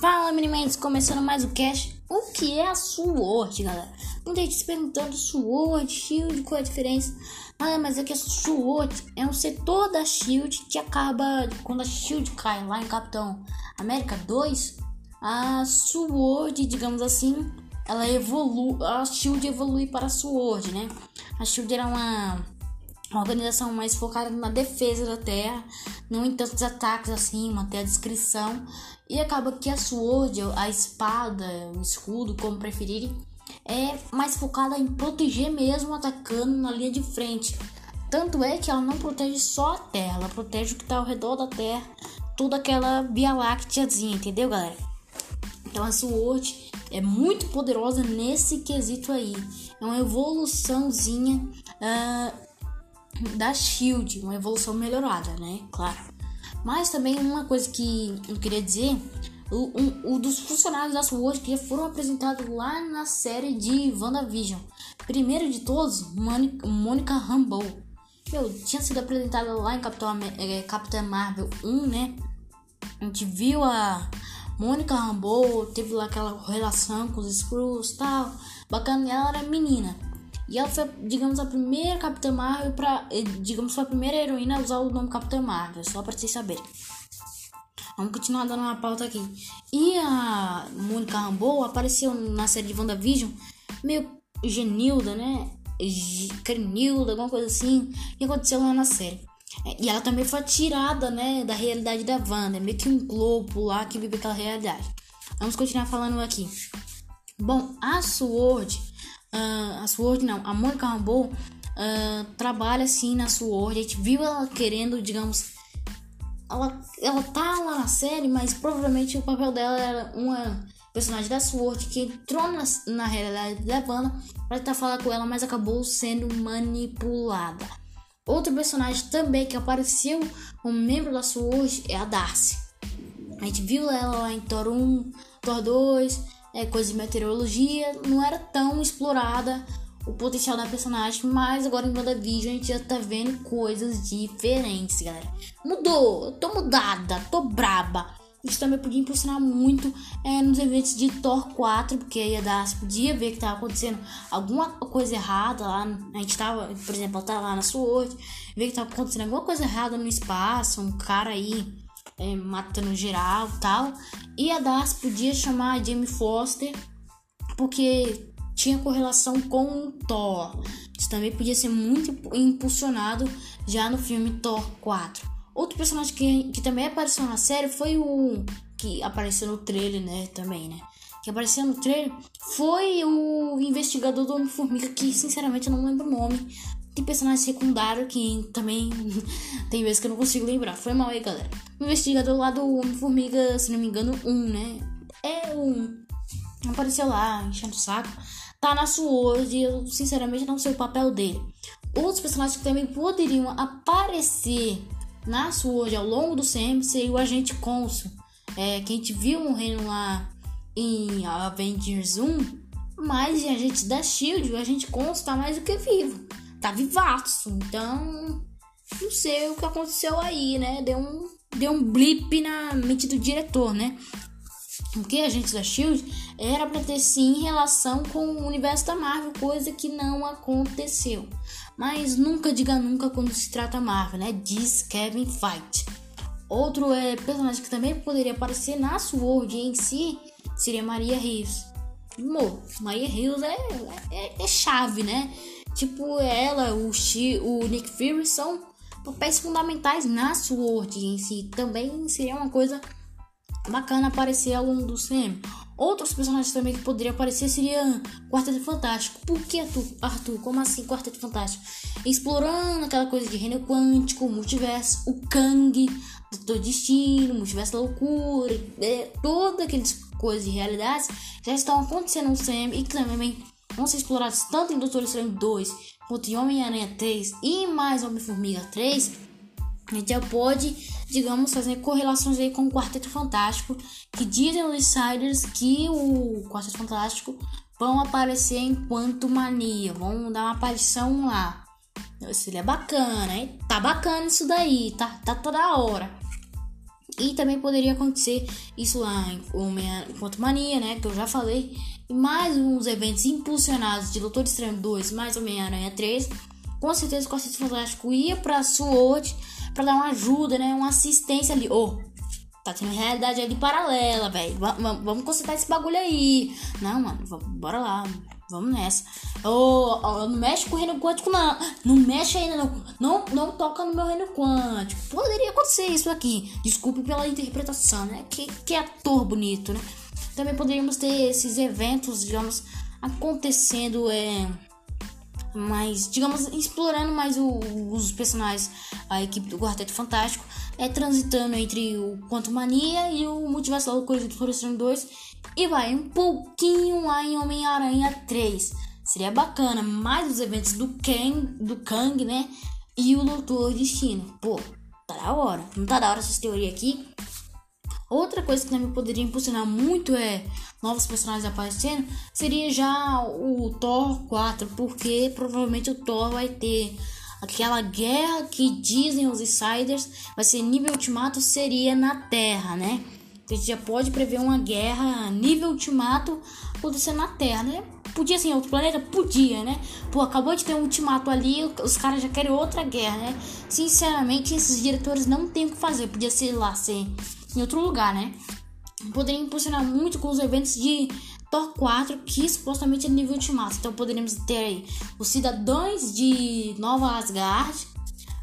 Fala, meninos, começando mais o cast. O que é a SWORD, galera? Muita gente se perguntando SWORD, SHIELD, qual é a diferença? Ah, mas é que a SWORD é um setor da SHIELD que acaba, quando a SHIELD cai lá em Capitão América 2, a SWORD, digamos assim, ela evolui, a SHIELD evolui para a SWORD, né? A SHIELD era uma uma organização mais focada na defesa da terra, não em tantos ataques assim, manter a descrição. E acaba que a sword, a espada, o escudo, como preferirem, é mais focada em proteger mesmo, atacando na linha de frente. Tanto é que ela não protege só a terra, ela protege o que está ao redor da terra, toda aquela Via Lácteazinha, entendeu, galera? Então a Sword é muito poderosa nesse quesito aí. É uma evoluçãozinha uh, da Shield, uma evolução melhorada, né? Claro. Mas também uma coisa que eu queria dizer, o, um, o dos funcionários da SWORD que já foram apresentados lá na série de WandaVision. Primeiro de todos, Mônica Rambeau. Meu, tinha sido apresentada lá em Capitão, é, Capitã Marvel 1, né? A gente viu a Mônica Rambeau, teve lá aquela relação com os Screws e tal. Bacana, ela era menina. E ela foi, digamos, a primeira Capitã Marvel para, eh, digamos, foi a primeira heroína a usar o nome Capitã Marvel, só para vocês saberem. Vamos continuar dando uma pauta aqui. E a Mônica Rambeau apareceu na série de WandaVision, meio Genilda, né? Crenilda, alguma coisa assim, que aconteceu lá na série. E ela também foi tirada, né, da realidade da Wanda, meio que um globo lá que vive aquela realidade. Vamos continuar falando aqui. Bom, a Sword uh, a Sword não, a Monica Rambeau uh, trabalha assim na Sword. A gente viu ela querendo, digamos, ela, ela tá lá na série, mas provavelmente o papel dela era uma personagem da Sword que entrou na, na realidade da Wanda para tentar falar com ela, mas acabou sendo manipulada. Outro personagem também que apareceu como membro da Sword é a Darcy. A gente viu ela lá em Thor 1, Thor 2, é, coisa de meteorologia, não era tão explorada o potencial da personagem, mas agora em WandaVision a gente já tá vendo coisas diferentes, galera. Mudou, tô mudada, tô braba. Isso também podia impulsionar muito é, nos eventos de Thor 4, porque aí a Das podia ver que tava acontecendo alguma coisa errada lá. A gente tava, por exemplo, tá lá na Sword, ver que tava acontecendo alguma coisa errada no espaço, um cara aí é, matando geral tal. E a Darcy podia chamar a Jamie Foster porque tinha correlação com o Thor. Isso também podia ser muito impulsionado já no filme Thor 4. Outro personagem que, que também apareceu na série foi o que apareceu no trailer, né, também, né? Que apareceu no trailer foi o investigador do Homem-Formiga, que sinceramente eu não lembro o nome, tem personagem secundário que também tem vezes que eu não consigo lembrar. Foi mal aí, galera. O investigador lá do Homem-Formiga, se não me engano, um, né? É um. Apareceu lá, enchendo o saco. Tá na Sword e eu sinceramente não sei o papel dele. Outros personagens que também poderiam aparecer na Sword ao longo do CM seria o Agente Consul. É, que a gente viu morrendo lá em Avengers 1. Mas a gente da Shield, o Agente Consul tá mais do que vivo tá vivaço. Então, não sei o que aconteceu aí, né? Deu um, deu um blip na mente do diretor, né? Porque a gente da Shield era para ter sim relação com o universo da Marvel, coisa que não aconteceu. Mas nunca diga nunca quando se trata Marvel, né? Diz Kevin Feige. Outro é, personagem que também poderia aparecer na Sword em si seria Maria Rios. Mo, Maria Rios é, é, é chave, né? Tipo, ela, o, o Nick Fury são papéis fundamentais na Sword em si. Também seria uma coisa bacana aparecer ao longo do CM. Outros personagens também que poderiam aparecer seria Quarteto Fantástico. Por que, Arthur? Arthur? Como assim Quarteto Fantástico? Explorando aquela coisa de reino quântico, multiverso, o Kang, do Destino, multiverso da loucura, é, todas aquelas coisas de realidades já estão acontecendo no CM e também vão ser explorados tanto em Doutor Estranho 2 quanto em Homem-Aranha 3 e mais Homem-Formiga 3, a gente já pode, digamos, fazer correlações aí com o Quarteto Fantástico, que dizem os insiders que o Quarteto Fantástico vão aparecer enquanto mania, vão dar uma aparição lá. Isso é bacana, hein? Tá bacana isso daí, tá, tá toda hora. E também poderia acontecer isso lá em Homem Quanto Mania, né? Que eu já falei. Mais uns eventos impulsionados de Doutor Estranho 2, mais Homem-Aranha 3. Com certeza o Quarteto Fantástico ia pra Sword pra dar uma ajuda, né? Uma assistência ali. Oh, tá tendo realidade ali paralela, velho. Vamos consertar esse bagulho aí. Não, mano, bora lá. Vamos nessa. Oh, oh, não mexe com o reino quântico, não. Não mexe ainda, não. Não, não toca no meu reino quântico. Poderia acontecer isso aqui. Desculpe pela interpretação, né? Que, que ator bonito, né? Também poderíamos ter esses eventos, digamos, acontecendo, é. Mas, digamos, explorando mais o, os personagens, a equipe do Quarteto Fantástico, é transitando entre o Quanto Mania e o Multiverso da Loucura do Florestano 2 e vai um pouquinho lá em Homem-Aranha 3. Seria bacana, mais os eventos do Kang, do Kang, né? E o Doutor Destino. Pô, tá da hora. Não tá da hora essa teoria aqui? Outra coisa que também poderia impulsionar muito é novos personagens aparecendo, seria já o Thor 4, porque provavelmente o Thor vai ter aquela guerra que dizem os insiders vai ser nível ultimato seria na Terra, né? A gente já pode prever uma guerra nível ultimato acontecer na Terra, né? Podia ser em outro planeta? Podia, né? Pô, acabou de ter um ultimato ali, os caras já querem outra guerra, né? Sinceramente, esses diretores não tem o que fazer. Podia ser lá, ser em outro lugar, né? Poderia impulsionar muito com os eventos de Thor 4, que supostamente é nível ultimato. Então poderíamos ter aí os cidadãos de Nova Asgard,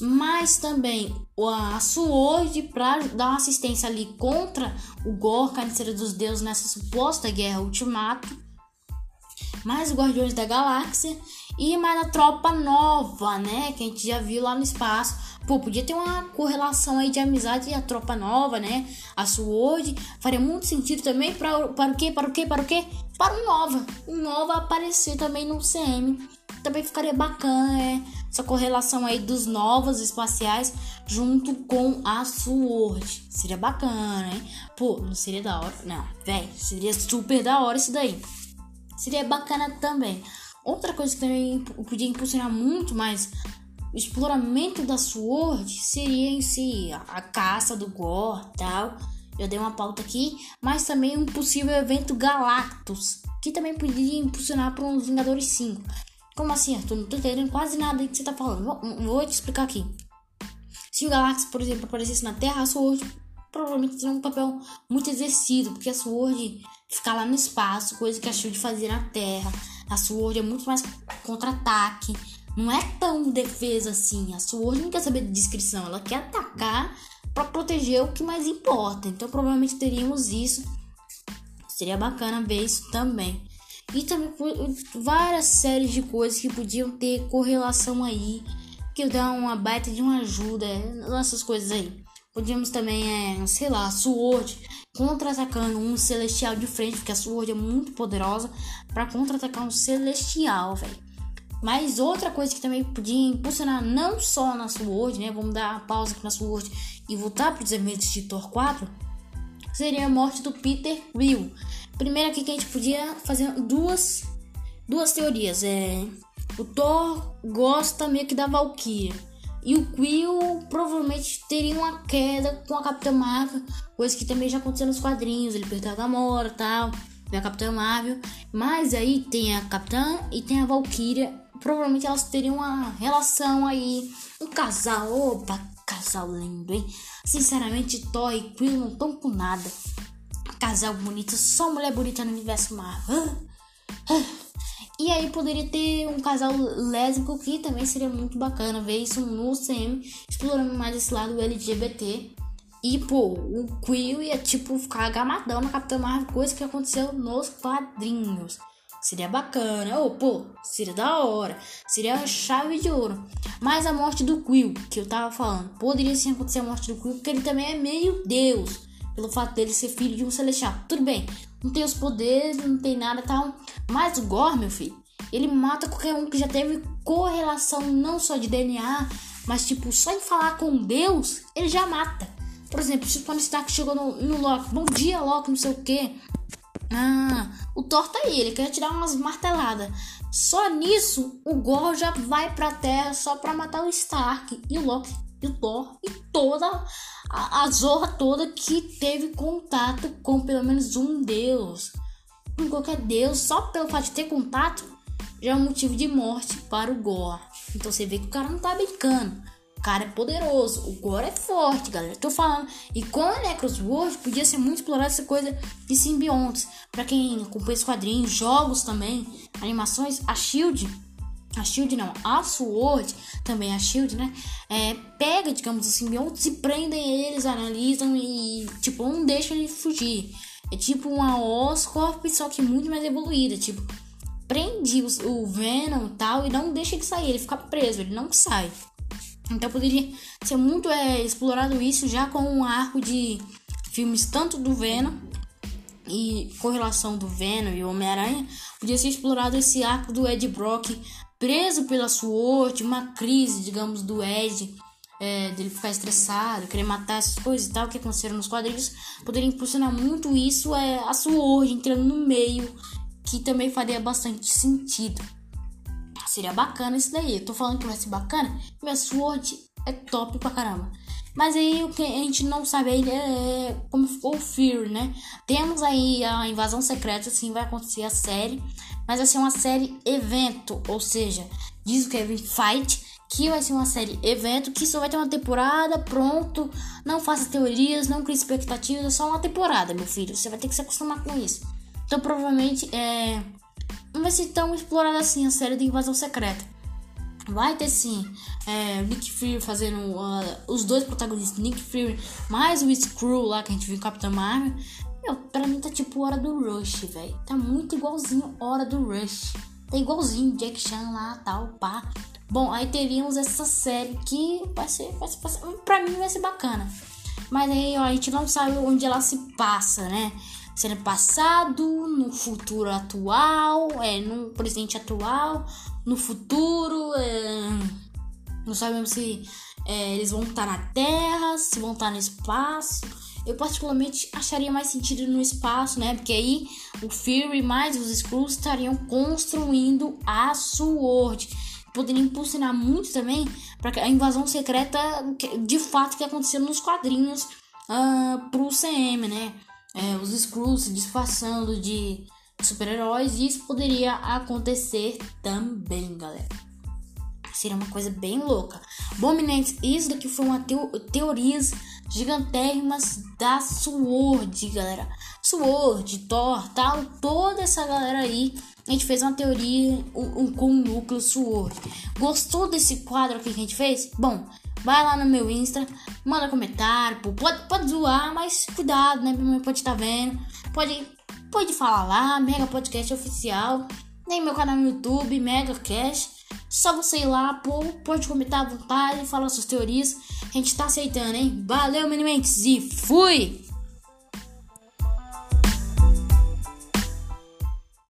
mas também a Sword para dar uma assistência ali contra o Gore, carniceiro dos deuses nessa suposta guerra ultimato, mais os Guardiões da Galáxia e mais a tropa nova, né, que a gente já viu lá no espaço. Pô, podia ter uma correlação aí de amizade e a tropa nova, né? A Sword faria muito sentido também para para o quê? Para o quê? Para o quê? Para o Nova. O Nova aparecer também no CM também ficaria bacana é, essa correlação aí dos novos espaciais junto com a Sword. Seria bacana, hein? Pô, não seria da hora? Não, velho, seria super da hora isso daí. Seria bacana também. Outra coisa que também podia impulsionar muito mais o exploramento da Sword seria em si a caça do Gore tal. Eu dei uma pauta aqui, mas também um possível evento Galactus, que também poderia impulsionar para uns Vingadores 5. Como assim, Arthur? Não tô entendendo quase nada que você tá falando. Vou, vou te explicar aqui. Se o Galactus, por exemplo, aparecesse na Terra, a Sword provavelmente teria um papel muito exercido, porque a Sword fica lá no espaço, coisa que a Shield fazia na Terra. A Sword é muito mais contra-ataque. Não é tão defesa assim. A Sword não quer saber de descrição, ela quer atacar para proteger o que mais importa. Então provavelmente teríamos isso. Seria bacana ver isso também. E também várias séries de coisas que podiam ter correlação aí, que dá uma baita de uma ajuda, essas coisas aí. Podíamos também, é, sei lá, Sword contra-atacando um Celestial de frente, porque a Sword é muito poderosa para contra-atacar um Celestial, velho. Mas outra coisa que também podia impulsionar não só na Sword, né? Vamos dar uma pausa aqui na Sword e voltar para os eventos de Thor 4. Seria a morte do Peter Will. Primeiro aqui que a gente podia fazer duas, duas teorias. É, o Thor gosta meio que da Valkyria. E o Quill provavelmente teria uma queda com a Capitã Marvel, coisa que também já aconteceu nos quadrinhos. Ele perdeu a Gamora tal, a Capitã Marvel. Mas aí tem a Capitã e tem a Valkyria. Provavelmente elas teriam uma relação aí, um casal. Opa, casal lindo, hein? Sinceramente, Thor e Quill não estão com nada casal bonito, só mulher bonita no universo Marvel. E aí poderia ter um casal lésbico que também seria muito bacana ver isso no CM, explorando mais esse lado LGBT. E, pô, o Quill ia, tipo, ficar gamadão na Capitã Marvel, coisa que aconteceu nos quadrinhos. Seria bacana. Ou, pô, seria da hora. Seria a chave de ouro. Mas a morte do Quill, que eu tava falando, poderia sim acontecer a morte do Quill, porque ele também é meio Deus pelo fato dele ser filho de um celestial. Tudo bem, não tem os poderes, não tem nada tal. Mas o Gore, meu filho, ele mata qualquer um que já teve correlação não só de DNA, mas tipo, só em falar com Deus, ele já mata. Por exemplo, se o Tony Stark chegou no, no Loki, bom dia Loki, não sei o que. Ah, o Thor tá aí, ele quer tirar umas marteladas. Só nisso, o Gore já vai pra Terra só pra matar o Stark. E o Loki e o Thor e toda a, a zorra toda que teve contato com pelo menos um deus. Com qualquer deus, só pelo fato de ter contato, já é um motivo de morte para o Gore. Então você vê que o cara não tá brincando. O cara é poderoso, o Gore é forte, galera. Tô falando. E com a Necrosword podia ser muito explorada essa coisa de simbiontes. Para quem acompanha os quadrinhos, jogos também, animações, a Shield a Shield não, a Sword, também a Shield, né? É, pega, digamos, os simbiontes e prendem eles, analisam e, tipo, não deixa ele fugir. É tipo uma Oscorp, só que muito mais evoluída. Tipo, prende o, o Venom tal e não deixa ele sair, ele fica preso, ele não sai. Então poderia ser muito é, explorado isso já com um arco de filmes tanto do Venom e com relação do Venom e Homem-Aranha, podia ser explorado esse arco do Ed Brock preso pela SWORD, uma crise, digamos, do Ed, é, dele ficar estressado, querer matar essas coisas e tal, que aconteceram nos quadrinhos, poderia impulsionar muito isso, é, a SWORD entrando no meio, que também faria bastante sentido. Seria bacana isso daí. Eu tô falando que vai ser bacana. Minha Sword é top pra caramba. Mas aí o que a gente não sabe aí é como ficou o Fear, né? Temos aí a invasão secreta, assim vai acontecer a série. Mas vai ser uma série evento, ou seja, diz o Kevin Fight que vai ser uma série evento, que só vai ter uma temporada, pronto. Não faça teorias, não crie expectativas, é só uma temporada, meu filho. Você vai ter que se acostumar com isso. Então provavelmente é vai ser tão explorada assim a série de Invasão Secreta. Vai ter sim é, Nick Fury fazendo uh, os dois protagonistas, Nick Fury mais o Screw lá que a gente viu em Capitão Marvel. Meu, pra mim tá tipo hora do Rush, velho. Tá muito igualzinho hora do Rush. Tá igualzinho Jack Chan lá, tal, pá. Bom, aí teríamos essa série que vai ser, vai ser, vai ser pra mim vai ser bacana. Mas aí, ó, a gente não sabe onde ela se passa, né? Ser passado, no futuro atual, é, no presente atual, no futuro, é, não sabemos se é, eles vão estar na Terra, se vão estar no espaço. Eu particularmente acharia mais sentido no espaço, né? Porque aí o Fury mais os Skrulls estariam construindo a Sword. Poderia impulsionar muito também para a invasão secreta de fato que aconteceu nos quadrinhos uh, pro CM, né? É, os Skrulls se disfarçando de super-heróis e isso poderia acontecer também, galera. Seria uma coisa bem louca. Bom, meninas, isso daqui foi uma teo teorias gigantérrimas da Sword, galera. Sword, Thor, tal, toda essa galera aí. A gente fez uma teoria um, um, com o núcleo Sword. Gostou desse quadro aqui que a gente fez? Bom, Vai lá no meu Insta, manda comentário, pode, pode zoar, mas cuidado, né? Minha mãe pode estar tá vendo. Pode, pode falar lá, Mega Podcast Oficial. Nem meu canal no YouTube, Mega Cash. Só você ir lá, pô, pode comentar à vontade, falar suas teorias. A gente tá aceitando, hein? Valeu, Minimentes, e fui!